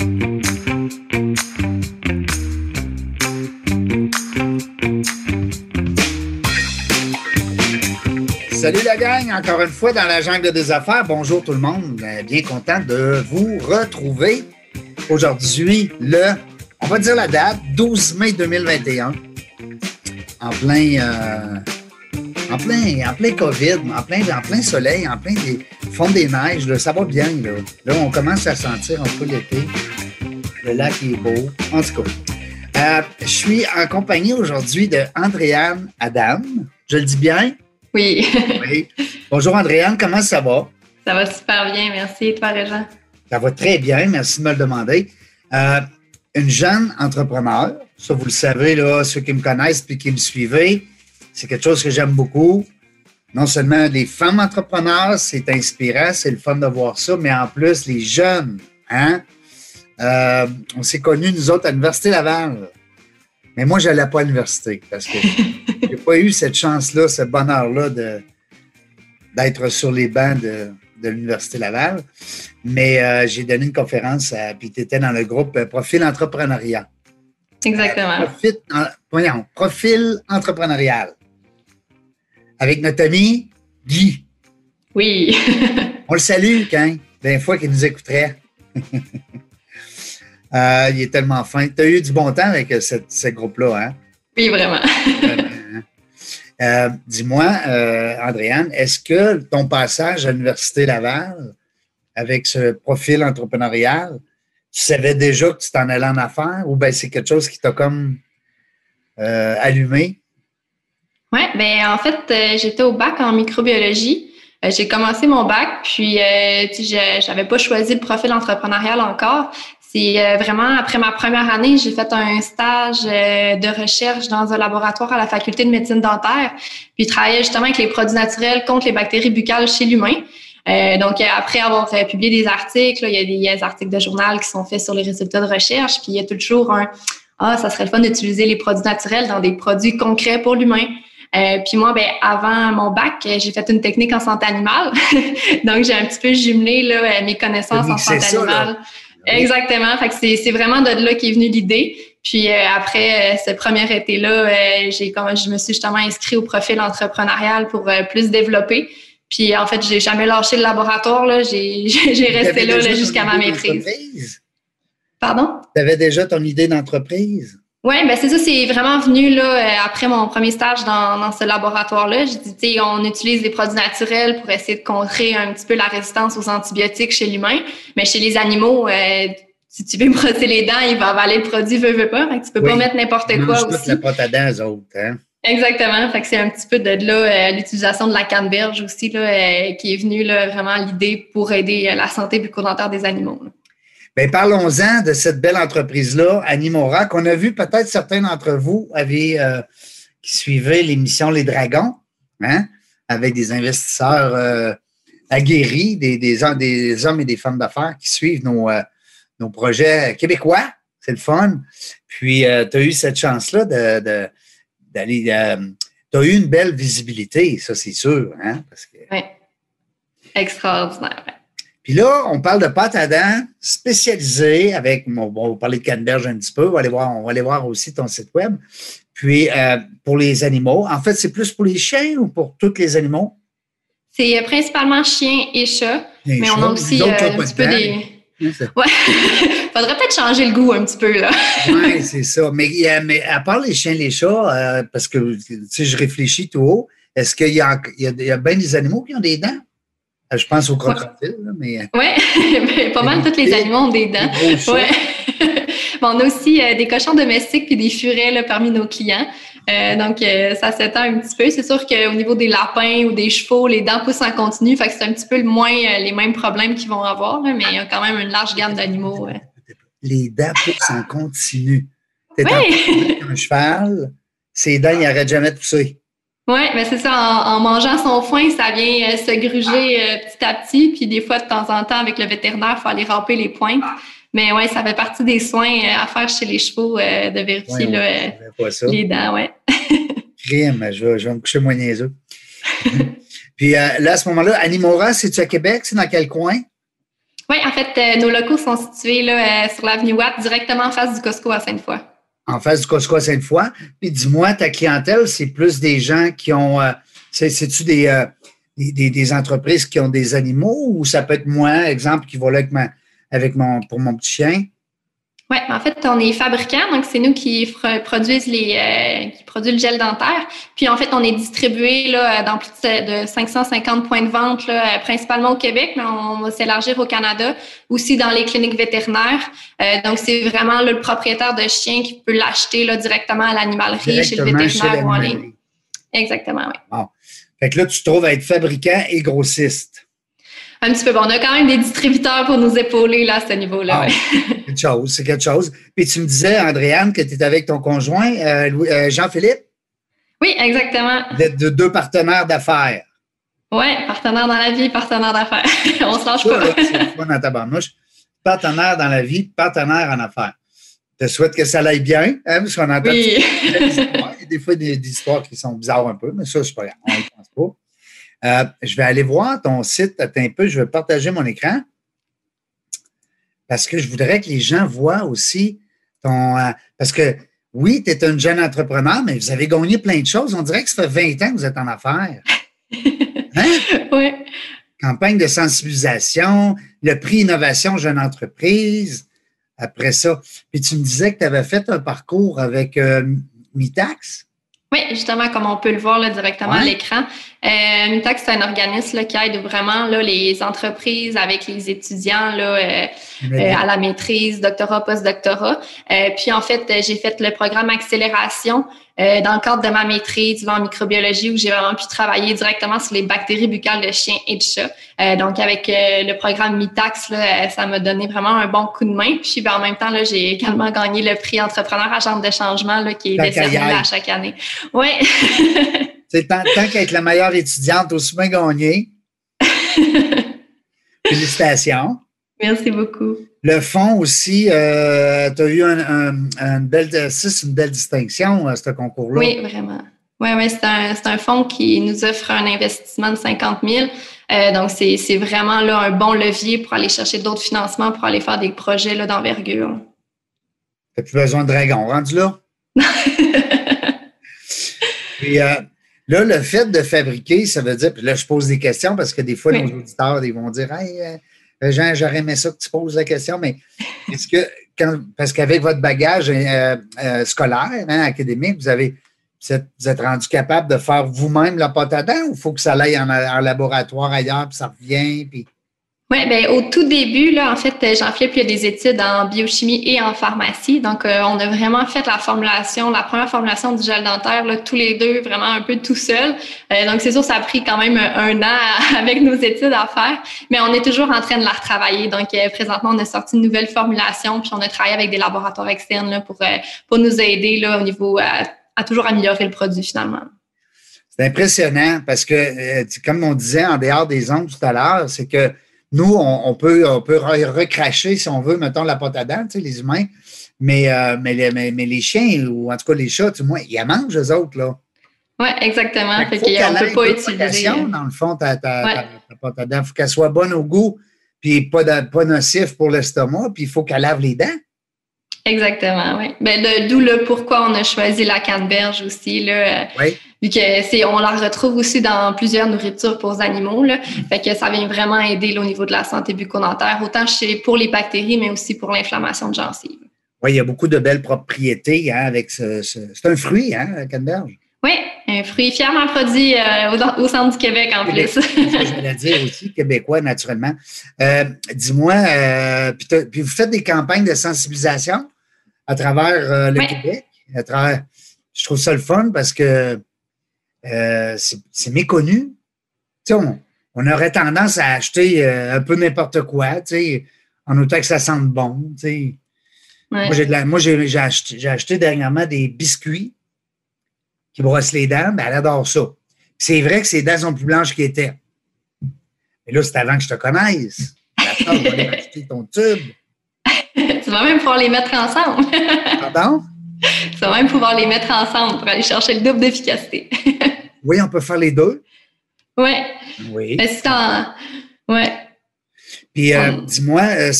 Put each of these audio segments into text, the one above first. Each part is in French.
Salut la gang, encore une fois dans la jungle des affaires. Bonjour tout le monde. Euh, Bien content de vous retrouver aujourd'hui, le, on va dire la date, 12 mai 2021, en plein, euh, en plein, en plein COVID, en plein, en plein soleil, en plein des fond des neiges. Ça va bien. Là. là, on commence à sentir un peu l'été. Le lac est beau. En tout cas, euh, je suis en compagnie aujourd'hui de Andréane Adam. Je le dis bien? Oui. Oui. Bonjour Andréane, comment ça va? Ça va super bien, merci. Et toi, Régent? Ça va très bien, merci de me le demander. Euh, une jeune entrepreneur, ça vous le savez, là, ceux qui me connaissent et qui me suivez, c'est quelque chose que j'aime beaucoup. Non seulement les femmes entrepreneurs, c'est inspirant, c'est le fun de voir ça, mais en plus, les jeunes, hein? Euh, on s'est connus, nous autres, à l'Université Laval. Mais moi, je n'allais pas à l'université parce que je n'ai pas eu cette chance-là, ce bonheur-là de, d'être sur les bancs de, de l'Université Laval. Mais euh, j'ai donné une conférence, à, puis tu étais dans le groupe euh, Profil entrepreneuriat. Exactement. Euh, profil, en- voyons, profil entrepreneurial. Avec notre ami Guy. Oui. On le salue, quand, des fois qu'il nous écouterait. Euh, il est tellement fin. Tu as eu du bon temps avec euh, cette- ce groupe-là, hein? oui, vraiment. Hein? Euh, Dis-moi, euh, Andréane, est-ce que ton passage à l'Université Laval, avec ce profil entrepreneurial, tu savais déjà que tu t'en allais en affaires ou bien c'est quelque chose qui t'a comme euh, allumé? Oui, ben en fait, j'étais au bac en microbiologie. J'ai commencé mon bac, puis euh, tu sais, je- j'avais pas choisi le profil entrepreneurial encore. C'est euh, vraiment après ma première année, j'ai fait un stage euh, de recherche dans un laboratoire à la faculté de médecine dentaire, puis je travaillais justement avec les produits naturels contre les bactéries buccales chez l'humain. Euh, donc, euh, après avoir publié des articles, là, il y a des, il y a des articles de journal qui sont faits sur les résultats de recherche, puis il y a toujours un Ah, ça serait le fun d'utiliser les produits naturels dans des produits concrets pour l'humain. Euh, puis moi, ben, avant mon bac, j'ai fait une technique en santé animale. Donc, j'ai un petit peu jumelé là, mes connaissances en santé ça, animale. Exactement. Fait que c'est, vraiment de là qu'est venue l'idée. Puis euh, après euh, ce premier été-là, euh, j'ai comme je me suis justement inscrit au profil entrepreneurial pour euh, plus développer. Puis en fait, j'ai jamais lâché le laboratoire. Là. J'ai, j'ai resté là, là jusqu'à ma maîtrise. Pardon? Tu avais déjà ton idée d'entreprise? Oui, ben c'est ça, c'est vraiment venu là euh, après mon premier stage dans, dans ce laboratoire-là. J'ai dit, tu sais, on utilise des produits naturels pour essayer de contrer un petit peu la résistance aux antibiotiques chez l'humain, mais chez les animaux, euh, si tu veux brosser les dents, il va avaler le produit, veut, veut pas. Fait que tu peux Oui. pas mettre n'importe quoi aussi. la pâte à dents, eux autres. Hein? Exactement. Fait que c'est un petit peu de là euh, l'utilisation de la canneberge aussi là, euh, qui est venue là, vraiment l'idée pour aider euh, la santé bucco-dentaire des animaux. là. Bien, parlons-en de cette belle entreprise-là, Animora, qu'on a vu peut-être certains d'entre vous avaient, euh, qui suivaient l'émission Les Dragons, hein, avec des investisseurs euh, aguerris, des, des, hom- des hommes et des femmes d'affaires qui suivent nos, euh, nos projets québécois. C'est le fun. Puis, tu as eu cette chance-là de, d'aller. tu as eu une belle visibilité, ça, c'est sûr. Hein, parce que, Ouais. Extraordinaire. Puis là, on parle de pâte à dents spécialisée avec, bon, on va parler de canneberge un petit peu, on va aller voir, on va aller voir aussi ton site web. Puis, euh, pour les animaux, en fait, c'est plus pour les chiens ou pour tous les animaux? C'est euh, principalement chiens et chats. Mais on a aussi euh, un petit peu des. Hein, Ouais. Faudrait peut-être changer le goût un petit peu, là. Oui, c'est ça. Mais, à part les chiens et les chats, euh, parce que tu sais, je réfléchis tout haut, est-ce qu'il y a, il y a, il y a bien des animaux qui ont des dents? Euh, Je pense aux crocodiles, mais. Ouais. Mais pas mal tous les animaux ont des dents. Chats. Ouais. Bon, on a aussi euh, des cochons domestiques puis des furets là, parmi nos clients. Euh, donc, euh, ça s'étend un petit peu. C'est sûr qu'au niveau des lapins ou des chevaux, les dents poussent en continu. Fait que c'est un petit peu le moins euh, les mêmes problèmes qu'ils vont avoir, là, mais il y a quand même une large gamme d'animaux. euh. Les dents poussent en continu. T'es Ouais. un cheval, ses dents, ils n'arrêtent jamais de pousser. Oui, mais c'est ça. En, en mangeant son foin, ça vient euh, se gruger euh, petit à petit. Puis des fois, de temps en temps, avec le vétérinaire, il faut aller ramper les pointes. Mais ouais, ça fait partie des soins euh, à faire chez les chevaux euh, de vérifier Ouais, là, on euh, les dents. Ouais. Crime, je vais, je vais me coucher moins niaiseux. Puis euh, là, à ce moment-là, Animora, c'est-tu à Québec? C'est dans quel coin? Oui, en fait, nos locaux sont situés là, sur l'avenue Watt, directement en face du Costco à Sainte-Foy. En face du Costco à Sainte-Foy. Puis dis-moi, ta clientèle, c'est plus des gens qui ont. C'est-tu des, des, des, entreprises qui ont des animaux ou ça peut être moi, exemple, qui va là avec, ma, avec mon, pour mon petit chien? Oui, en fait, on est fabricant, donc c'est nous qui produisent les euh, qui produisent le gel dentaire. Puis en fait, on est distribué là, dans plus de 550 points de vente, là, principalement au Québec, mais on va s'élargir au Canada, aussi dans les cliniques vétérinaires. Euh, donc c'est vraiment le propriétaire de chien qui peut l'acheter là, directement à l'animalerie, chez le vétérinaire ou en ligne. Exactement, oui. Bon. Fait que là, tu te trouves à être fabricant et grossiste un petit peu. Bon, on a quand même des distributeurs pour nous épauler là, à ce niveau-là. Ah, quelque chose, c'est quelque chose. Puis tu me disais, Andréane, que tu étais avec ton conjoint, euh, euh, Jean-Philippe? Oui, exactement. Vous êtes de deux partenaires d'affaires. Oui, partenaire dans la vie, partenaire d'affaires. on se lâche pas. c'est pas dans ta barnouche. Partenaire dans la vie, partenaire en affaires. Je te souhaite que ça aille bien, hein, parce qu'on entend oui. des, fois des, histoires qui sont bizarres un peu, mais ça, c'est pas grave. On ne pense pas. Euh, je vais aller voir ton site. Attends un peu, je vais partager mon écran. Parce que je voudrais que les gens voient aussi ton. Euh, parce que oui, tu es un jeune entrepreneur, mais vous avez gagné plein de choses. On dirait que ça fait 20 ans que vous êtes en affaires. Hein? Oui. Campagne de sensibilisation, le prix Innovation Jeune Entreprise. Après ça. Puis tu me disais que tu avais fait un parcours avec euh, Mitax. Oui, justement, comme on peut le voir là, directement à l'écran. Euh, Mitax, c'est un organisme qui aide vraiment là, les entreprises avec les étudiants là, euh, euh, à la maîtrise, doctorat, post-doctorat. Euh, puis en fait, j'ai fait le programme accélération euh, dans le cadre de ma maîtrise en microbiologie où j'ai vraiment pu travailler directement sur les bactéries buccales de chiens et de chats. Euh, donc avec le programme Mitax, là, ça m'a donné vraiment un bon coup de main. Puis ben, en même temps, là, j'ai également gagné le prix entrepreneur agent de changement là, qui est décerné à chaque année. Oui. C'est tant, tant qu'être la meilleure étudiante, aussi bien gagné. Félicitations. Merci beaucoup. Le fond aussi, euh, tu as eu un, une belle, c'est une belle distinction, euh, ce concours-là. Oui, vraiment. Oui, oui, c'est un, un fonds qui nous offre un investissement de 50 000. Euh, donc, c'est vraiment là, un bon levier pour aller chercher d'autres financements, pour aller faire des projets d'envergure. Tu n'as plus besoin de dragon, rendu là? Puis, euh, là, le fait de fabriquer, ça veut dire, puis là, je pose des questions parce que des fois, nos auditeurs, ils vont dire, hey, euh, euh, Jean, j'aurais aimé ça que tu poses la question, mais est-ce que, quand, parce qu'avec votre bagage scolaire, hein, académique, vous avez, vous êtes, rendu capable de faire vous-même la pâte à dents ou il faut que ça aille en, en, laboratoire ailleurs, puis ça revient, puis. Oui, ben au tout début, là, en fait, Jean-Philippe, il y a des études en biochimie et en pharmacie. Donc, euh, on a vraiment fait la formulation, la première formulation du gel dentaire, là, tous les deux, vraiment un peu tout seul. Euh, donc, c'est sûr, ça a pris quand même un an avec nos études à faire, mais on est toujours en train de la retravailler. Donc, euh, présentement, on a sorti une nouvelle formulation, puis on a travaillé avec des laboratoires externes là, pour, pour nous aider là, au niveau à toujours améliorer le produit finalement. C'est impressionnant parce que, comme on disait en dehors des ondes tout à l'heure, c'est que nous, on, peut, on peut recracher, si on veut, mettons, la pâte à dents, tu sais, les humains. Mais, euh, mais, les, mais, les chiens, ou en tout cas les chats, tu vois, ils en mangent, eux autres, là. Oui, exactement. Fait on ne peut pas utiliser. Dans le fond, ta, ta, pâte à dents, il faut qu'elle soit bonne au goût, puis pas, pas nocif pour l'estomac, puis il faut qu'elle lave les dents. Exactement, oui. Ben, d'où le pourquoi on a choisi la canneberge aussi. Là, oui. Vu que c'est, on la retrouve aussi dans plusieurs nourritures pour les animaux. Là. Fait que ça vient vraiment aider au niveau de la santé bucco-dentaire, autant chez, pour les bactéries, mais aussi pour l'inflammation de gencives. Oui, il y a beaucoup de belles propriétés hein, avec ce, C'est un fruit, hein, la canneberge? Oui, un fruit fièrement produit euh, au, centre du Québec en plus. je vais dire aussi, québécois naturellement. Euh, dis-moi, euh, puis, vous faites des campagnes de sensibilisation à travers le Québec. À travers, je trouve ça le fun parce que c'est méconnu. On, on, aurait tendance à acheter un peu n'importe quoi, en autant que ça sente bon. Moi, j'ai acheté, acheté, dernièrement des biscuits qui brossent les dents, ben, elle adore ça. C'est vrai que ses dents sont plus blanches qu'elles étaient. Mais là, c'est avant que je te connaisse. Attends, on va acheter ton tube. tu vas même pouvoir les mettre ensemble. Pardon? Tu vas même pouvoir les mettre ensemble pour aller chercher le double d'efficacité. oui, on peut faire les deux. Oui. Oui. Mais c'est en... Ouais. Puis dis-moi,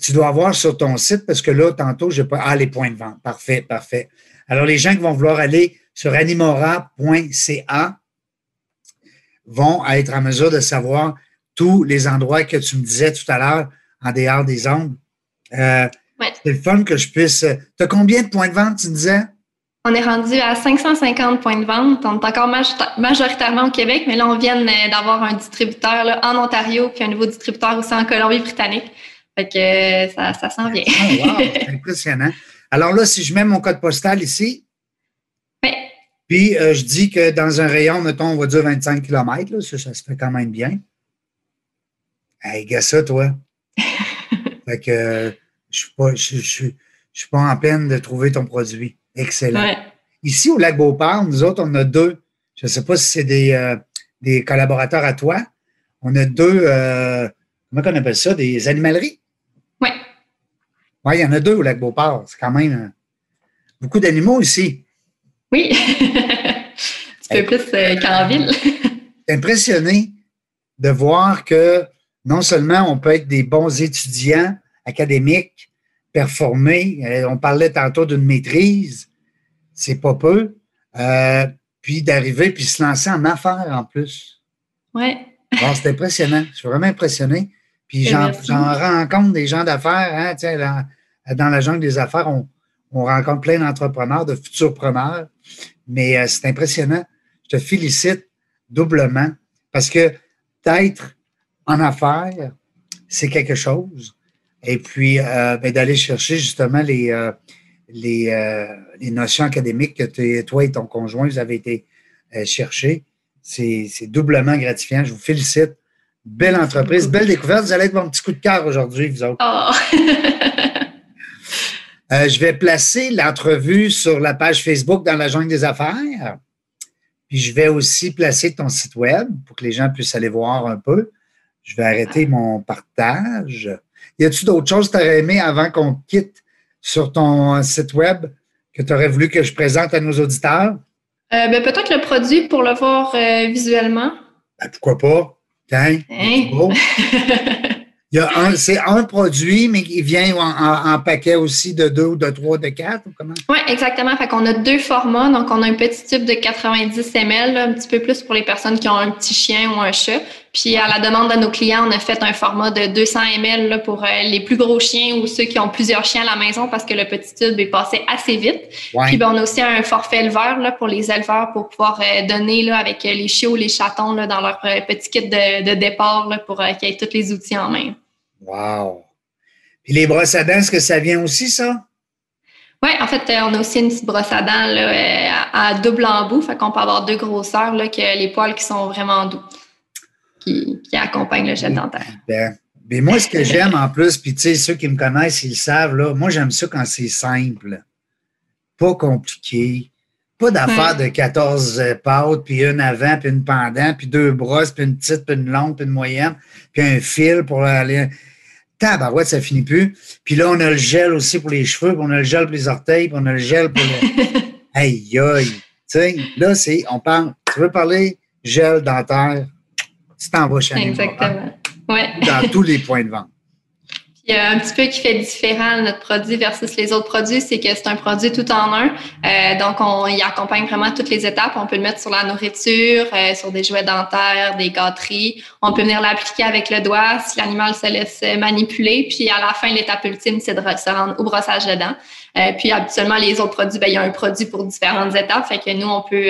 tu dois avoir sur ton site, parce que là, tantôt, j'ai pas. Ah, les points de vente. Parfait, parfait. Alors, les gens qui vont vouloir aller sur animora.ca vont être en mesure de savoir tous les endroits que tu me disais tout à l'heure en dehors des ondes. Euh, C'est le fun que je puisse. Tu as combien de points de vente, tu me disais? On est rendu à 550 points de vente. On est encore majoritairement au Québec, mais là, on vient d'avoir un distributeur là, en Ontario, puis un nouveau distributeur aussi en Colombie-Britannique. Fait que euh, ça, ça s'en vient. oh, wow, impressionnant. Alors là, si je mets mon code postal ici, oui. puis euh, je dis que dans un rayon, mettons, on va dire 25 km, là, ça, ça se fait quand même bien. Hey, gars, ça, toi. fait que je suis je, suis pas en peine de trouver ton produit. Excellent. Ici, au Lac Beauport, nous autres, on a deux. Je ne sais pas si c'est des, euh, des, collaborateurs à toi. On a deux, euh, comment on appelle ça, des animaleries? Oui. Oui, il y en a deux au Lac Beauport. C'est quand même euh, beaucoup d'animaux ici. Oui. Un peu plus qu'en ville. impressionné de voir que non seulement on peut être des bons étudiants académiques, performés, euh, on parlait tantôt d'une maîtrise, c'est pas peu, euh, puis d'arriver puis se lancer en affaires en plus. Oui. Bon, c'est impressionnant. Je suis vraiment impressionné. Puis j'en rencontre des gens d'affaires, hein, dans, dans la jungle des affaires, on, rencontre plein d'entrepreneurs, de futurs preneurs, mais euh, c'est impressionnant. Je te félicite doublement parce que d'être en affaires, c'est quelque chose. Et puis, euh, ben, d'aller chercher justement les, euh, les, euh, les, notions académiques que toi et ton conjoint, vous avez été chercher, c'est doublement gratifiant. Je vous félicite. Belle entreprise, belle découverte. Vous allez être mon petit coup de cœur aujourd'hui, vous autres. Oh. je vais placer l'entrevue sur la page Facebook dans la jungle des affaires. Puis je vais aussi placer ton site web pour que les gens puissent aller voir un peu. Je vais arrêter mon partage. Y a-t-il d'autres choses que tu aurais aimé avant qu'on quitte sur ton site web que tu aurais voulu que je présente à nos auditeurs? Euh, ben, peut-être le produit pour le voir euh, visuellement. Ben, pourquoi pas? Tiens, hein? c'est un produit, mais il vient en, paquet aussi de deux ou de trois, de quatre, ou comment? Oui, exactement. Fait qu'on a deux formats. Donc, on a un petit tube de 90 ml, un petit peu plus pour les personnes qui ont un petit chien ou un chat. Puis, à la demande de nos clients, on a fait un format de 200 ml pour euh, les plus gros chiens ou ceux qui ont plusieurs chiens à la maison parce que le petit tube est passé assez vite. Puis, ben, on a aussi un forfait éleveur là, pour les éleveurs pour pouvoir euh, donner là, avec les chiots les chatons là, dans leur euh, petit kit de, de départ là, pour qu'ils aient tous les outils en main. Wow! Puis les brosses à dents, est-ce que ça vient aussi, ça? Oui, en fait, euh, on a aussi une petite brosse à dents là, euh, à, double embout. Fait qu'on peut avoir deux grosseurs là, que les poils qui sont vraiment doux, qui, accompagnent le gel dentaire. Ben, ben moi, ce que j'aime en plus, puis tu sais, ceux qui me connaissent, ils le savent, là, moi, j'aime ça quand c'est simple, pas compliqué. Pas d'affaire de 14 euh, pâtes, puis une avant, puis une pendant, puis deux brosses, puis une petite, puis une longue, puis une moyenne, puis un fil pour aller tabarouette, ça finit plus. Puis là, on a le gel aussi pour les cheveux, puis on a le gel pour les orteils, puis on a le gel pour le. aïe, aïe. Tu sais, là, c'est, on parle, tu veux parler gel dentaire, tu t'en vas chez Exactement. Ouais. Dans tous les points de vente. Puis un petit peu qui fait différent notre produit versus les autres produits, c'est que c'est un produit tout en un. Euh, donc, on y accompagne vraiment toutes les étapes. On peut le mettre sur la nourriture, euh, sur des jouets dentaires, des gâteries. On peut venir l'appliquer avec le doigt si l'animal se laisse manipuler. Puis à la fin, l'étape ultime, c'est de se rendre au brossage de dents. Euh, puis habituellement, les autres produits, ben, il y a un produit pour différentes étapes. Fait que nous, on peut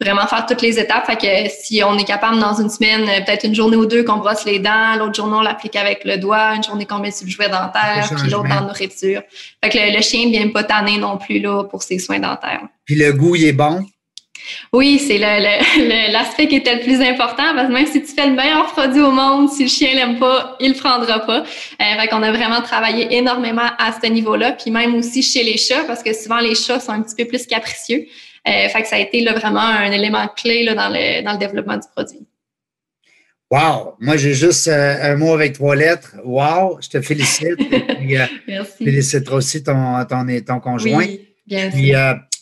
vraiment faire toutes les étapes. Fait que si on est capable dans une semaine, euh, peut-être une journée ou deux qu'on brosse les dents, l'autre journée, on l'applique avec le doigt, une journée qu'on met sur le jouet dentaire, puis l'autre en nourriture. Fait que le, chien ne vient pas tanner non plus là, pour ses soins dentaires. Puis le goût, il est bon? Oui, c'est l'aspect qui était le plus important parce que même si tu fais le meilleur produit au monde, si le chien l'aime pas, il le prendra pas. Euh, fait qu'on a vraiment travaillé énormément à ce niveau-là, puis même aussi chez les chats parce que souvent les chats sont un petit peu plus capricieux. Euh, fait que ça a été là, vraiment un élément clé là, dans, le, dans le développement du produit. Wow! Moi, j'ai juste euh, un mot avec trois lettres. Wow! Je te félicite. puis, euh, Merci. Félicite aussi ton, ton, ton conjoint. Oui, bien puis,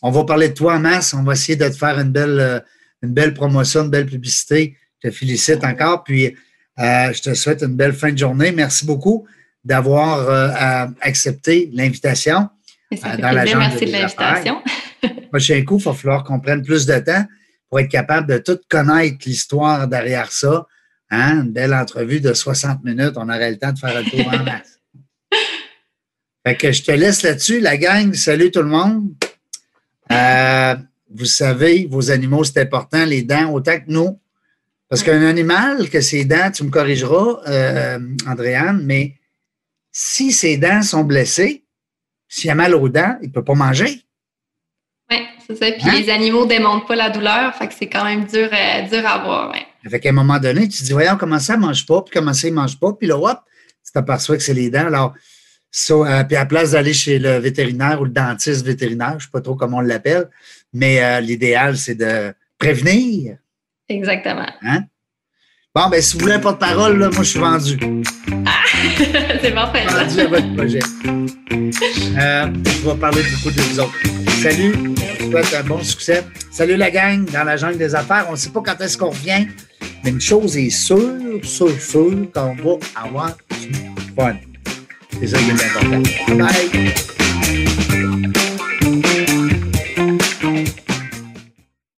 on va parler de toi en masse. On va essayer de te faire une belle, euh, une belle promotion, une belle publicité. Je te félicite encore. Puis, je te souhaite une belle fin de journée. Merci beaucoup d'avoir accepté l'invitation. dans la Merci de l'invitation. Prochain coup, il va falloir qu'on prenne plus de temps pour être capable de tout connaître l'histoire derrière ça. Hein? Une belle entrevue de 60 minutes, on aurait le temps de faire un tour en masse. Fait que je te laisse là-dessus, la gang. Salut tout le monde. Euh, vous savez, vos animaux, c'est important, les dents, autant que nous. Parce qu'un animal, que ses dents, tu me corrigeras, euh, Andréane, mais si ses dents sont blessées, s'il a mal aux dents, il ne peut pas manger. Oui, c'est ça. Puis hein? les animaux ne démontrent pas la douleur, fait que c'est quand même dur, euh, dur à voir. Ouais. Fait qu'à un moment donné, tu te dis, voyons, comment ça ne mange pas, puis comment ça ne mange pas, puis là, hop, tu t'aperçois que c'est les dents. Alors, euh, puis à la place d'aller chez le vétérinaire ou le dentiste vétérinaire, je ne sais pas trop comment on l'appelle, mais euh, l'idéal, c'est de prévenir. Exactement. Hein? Bon, ben si vous voulez un porte-parole, moi, je suis vendu. Ah! c'est parfait. Vendu à votre projet. Je vais parler beaucoup de vous autres. Salut, je souhaite un bon succès. Salut la gang dans la jungle des affaires. On ne sait pas quand est-ce qu'on revient, mais une chose est sûre, sûre, sûre, qu'on va avoir du fun. C'est ça qui est important. Bye!